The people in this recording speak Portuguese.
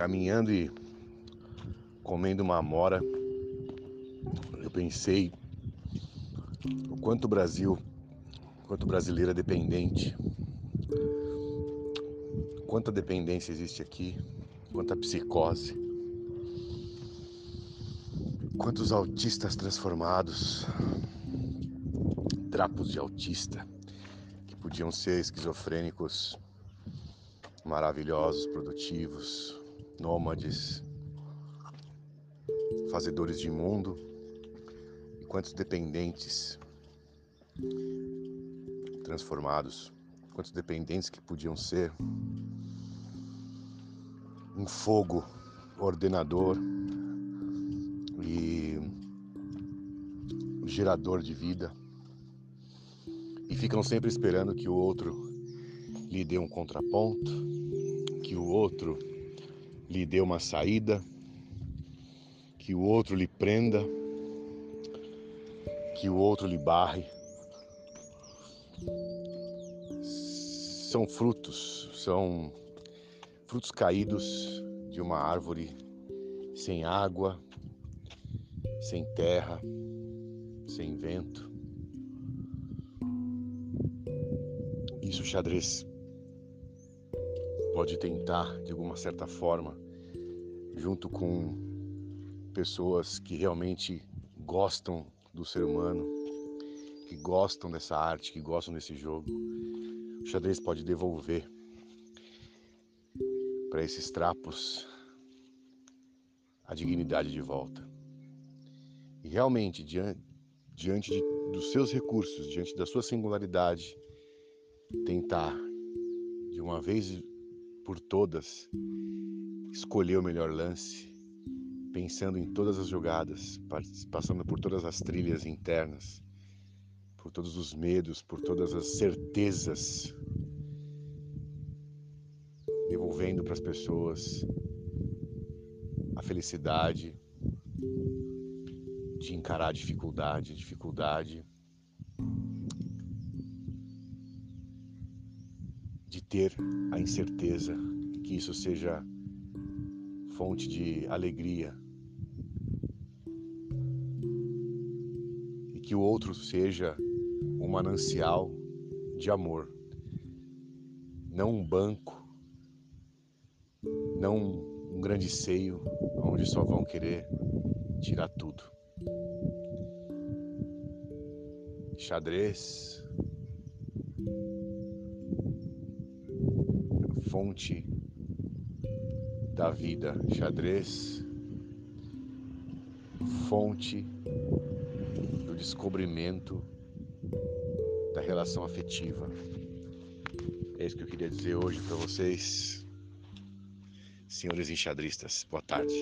caminhando e comendo uma amora, eu pensei o quanto o Brasil, quanto brasileiro é dependente, quanta dependência existe aqui, quanta psicose, quantos autistas transformados, trapos de autista, que podiam ser esquizofrênicos maravilhosos, produtivos, nômades, fazedores de mundo, e quantos dependentes transformados, quantos dependentes que podiam ser um fogo ordenador e gerador de vida e ficam sempre esperando que o outro lhe dê um contraponto, que o outro lhe dê uma saída, que o outro lhe prenda, que o outro lhe barre. São frutos, são frutos caídos de uma árvore sem água, sem terra, sem vento. Isso xadrez pode tentar, de alguma certa forma, junto com pessoas que realmente gostam do ser humano, que gostam dessa arte, que gostam desse jogo, o xadrez pode devolver para esses trapos a dignidade de volta. E realmente, diante, diante de, dos seus recursos, diante da sua singularidade, tentar de uma vez por todas escolher o melhor lance, pensando em todas as jogadas, passando por todas as trilhas internas, por todos os medos, por todas as certezas, devolvendo para as pessoas a felicidade de encarar a dificuldade, a dificuldade ter a incerteza que isso seja fonte de alegria. E que o outro seja um manancial de amor, não um banco, não um grande seio onde só vão querer tirar tudo. Xadrez fonte da vida, xadrez, fonte do descobrimento da relação afetiva. É isso que eu queria dizer hoje para vocês, senhores enxadristas. Boa tarde.